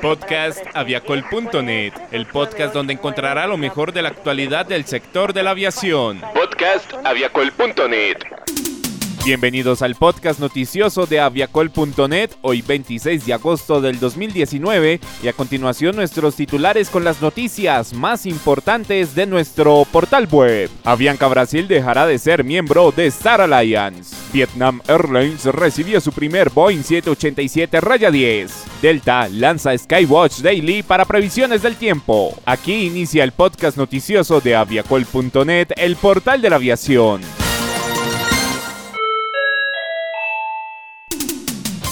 Podcast aviacol.net, el podcast donde encontrará lo mejor de la actualidad del sector de la aviación. Podcast aviacol.net. Bienvenidos al podcast noticioso de aviacol.net, hoy 26 de agosto del 2019 y a continuación nuestros titulares con las noticias más importantes de nuestro portal web. Avianca Brasil dejará de ser miembro de Star Alliance. Vietnam Airlines recibió su primer Boeing 787 Raya 10. Delta lanza Skywatch Daily para previsiones del tiempo. Aquí inicia el podcast noticioso de aviacol.net, el portal de la aviación.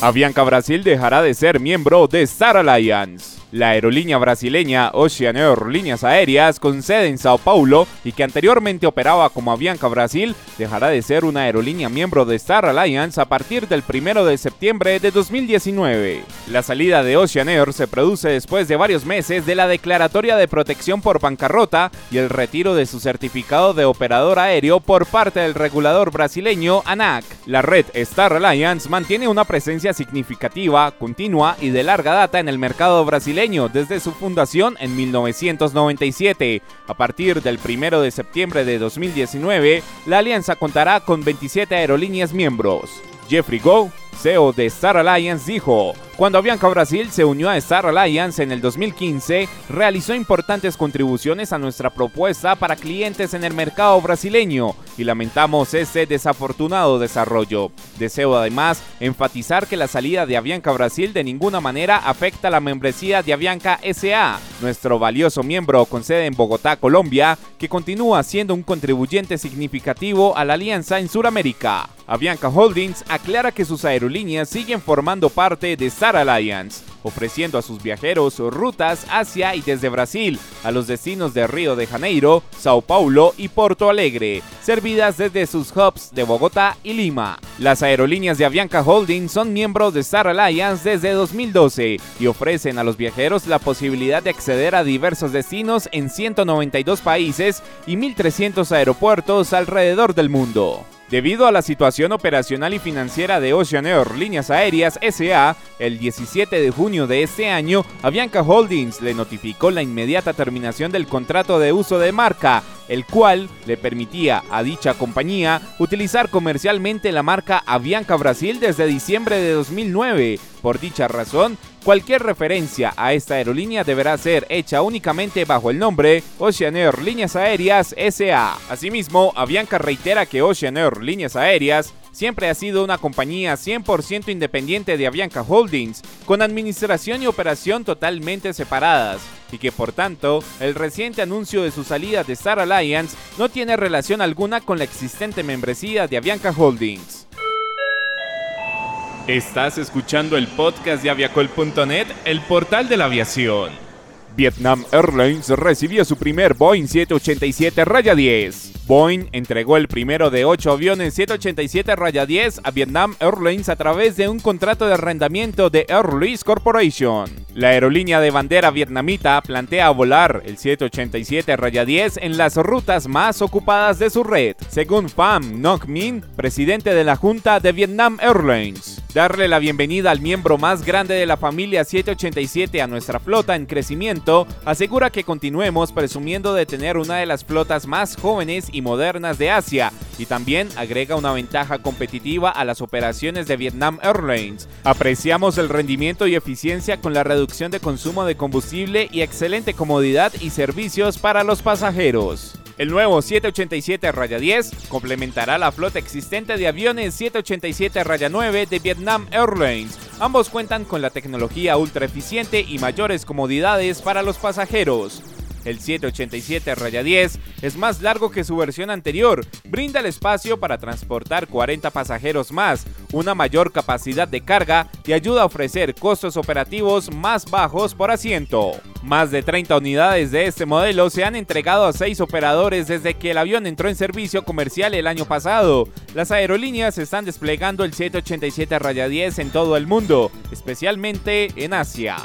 Avianca Brasil dejará de ser miembro de Star Alliance. La aerolínea brasileña Ocean Air Líneas Aéreas, con sede en Sao Paulo y que anteriormente operaba como Avianca Brasil, dejará de ser una aerolínea miembro de Star Alliance a partir del 1 de septiembre de 2019. La salida de Ocean Air se produce después de varios meses de la declaratoria de protección por bancarrota y el retiro de su certificado de operador aéreo por parte del regulador brasileño ANAC. La red Star Alliance mantiene una presencia significativa, continua y de larga data en el mercado brasileño desde su fundación en 1997. A partir del 1 de septiembre de 2019, la alianza contará con 27 aerolíneas miembros. Jeffrey Go, CEO de Star Alliance, dijo, cuando Avianca Brasil se unió a Star Alliance en el 2015, realizó importantes contribuciones a nuestra propuesta para clientes en el mercado brasileño y lamentamos este desafortunado desarrollo. Deseo además enfatizar que la salida de Avianca Brasil de ninguna manera afecta la membresía de Avianca SA, nuestro valioso miembro con sede en Bogotá, Colombia, que continúa siendo un contribuyente significativo a la alianza en Sudamérica. Avianca Holdings aclara que sus aerolíneas siguen formando parte de Star Alliance, ofreciendo a sus viajeros rutas hacia y desde Brasil a los destinos de Río de Janeiro, Sao Paulo y Porto Alegre, servidas desde sus hubs de Bogotá y Lima. Las aerolíneas de Avianca Holdings son miembros de Star Alliance desde 2012 y ofrecen a los viajeros la posibilidad de acceder a diversos destinos en 192 países y 1.300 aeropuertos alrededor del mundo. Debido a la situación operacional y financiera de Ocean Air Líneas Aéreas SA, el 17 de junio de este año, Avianca Holdings le notificó la inmediata terminación del contrato de uso de marca, el cual le permitía a dicha compañía utilizar comercialmente la marca Avianca Brasil desde diciembre de 2009. Por dicha razón, Cualquier referencia a esta aerolínea deberá ser hecha únicamente bajo el nombre Ocean Air Líneas Aéreas SA. Asimismo, Avianca reitera que Ocean Air Líneas Aéreas siempre ha sido una compañía 100% independiente de Avianca Holdings, con administración y operación totalmente separadas, y que por tanto el reciente anuncio de su salida de Star Alliance no tiene relación alguna con la existente membresía de Avianca Holdings. Estás escuchando el podcast de aviacol.net, el portal de la aviación. Vietnam Airlines recibió su primer Boeing 787 Raya 10. Boeing entregó el primero de ocho aviones 787 Raya 10 a Vietnam Airlines a través de un contrato de arrendamiento de Air Lease Corporation. La aerolínea de bandera vietnamita plantea volar el 787 Raya 10 en las rutas más ocupadas de su red, según Pham Ngoc Min, presidente de la Junta de Vietnam Airlines. Darle la bienvenida al miembro más grande de la familia 787 a nuestra flota en crecimiento asegura que continuemos presumiendo de tener una de las flotas más jóvenes y modernas de Asia y también agrega una ventaja competitiva a las operaciones de Vietnam Airlines. Apreciamos el rendimiento y eficiencia con la reducción de consumo de combustible y excelente comodidad y servicios para los pasajeros. El nuevo 787 Raya 10 complementará la flota existente de aviones 787 Raya 9 de Vietnam Airlines. Ambos cuentan con la tecnología ultra eficiente y mayores comodidades para los pasajeros. El 787 Raya 10 es más largo que su versión anterior, brinda el espacio para transportar 40 pasajeros más, una mayor capacidad de carga y ayuda a ofrecer costos operativos más bajos por asiento. Más de 30 unidades de este modelo se han entregado a 6 operadores desde que el avión entró en servicio comercial el año pasado. Las aerolíneas están desplegando el 787 Raya 10 en todo el mundo, especialmente en Asia.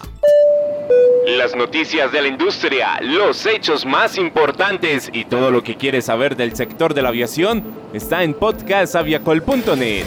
Las noticias de la industria, los hechos más importantes y todo lo que quieres saber del sector de la aviación está en podcastaviacol.net.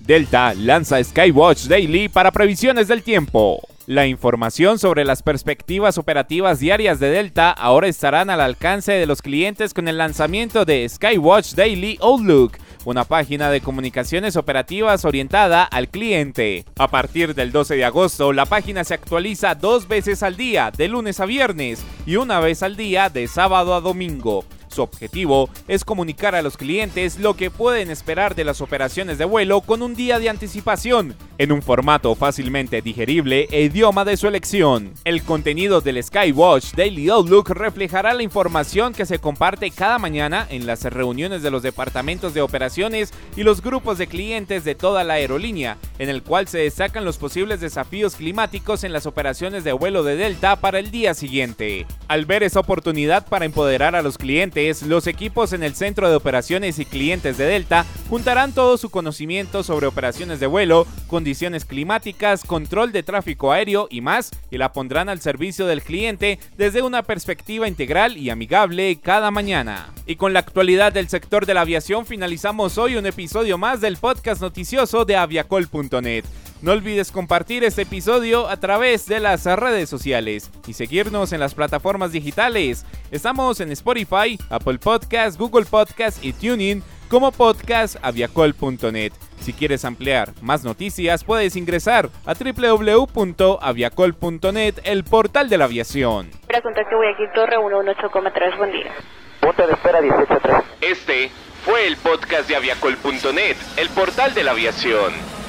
Delta lanza Skywatch Daily para previsiones del tiempo. La información sobre las perspectivas operativas diarias de Delta ahora estarán al alcance de los clientes con el lanzamiento de Skywatch Daily Outlook, una página de comunicaciones operativas orientada al cliente. A partir del 12 de agosto, la página se actualiza dos veces al día, de lunes a viernes, y una vez al día, de sábado a domingo. Su objetivo es comunicar a los clientes lo que pueden esperar de las operaciones de vuelo con un día de anticipación, en un formato fácilmente digerible e idioma de su elección. El contenido del Skywatch Daily Outlook reflejará la información que se comparte cada mañana en las reuniones de los departamentos de operaciones y los grupos de clientes de toda la aerolínea, en el cual se destacan los posibles desafíos climáticos en las operaciones de vuelo de Delta para el día siguiente. Al ver esa oportunidad para empoderar a los clientes, los equipos en el Centro de Operaciones y Clientes de Delta juntarán todo su conocimiento sobre operaciones de vuelo, condiciones climáticas, control de tráfico aéreo y más, y la pondrán al servicio del cliente desde una perspectiva integral y amigable cada mañana. Y con la actualidad del sector de la aviación finalizamos hoy un episodio más del podcast noticioso de aviacol.net. No olvides compartir este episodio a través de las redes sociales y seguirnos en las plataformas digitales. Estamos en Spotify, Apple Podcasts, Google Podcasts y TuneIn como podcast aviacol.net. Si quieres ampliar más noticias, puedes ingresar a www.aviacol.net, el portal de la aviación. Para contacto Guayaquil Torre 118,3, buen día. Punto de espera 183. Este fue el podcast de aviacol.net, el portal de la aviación.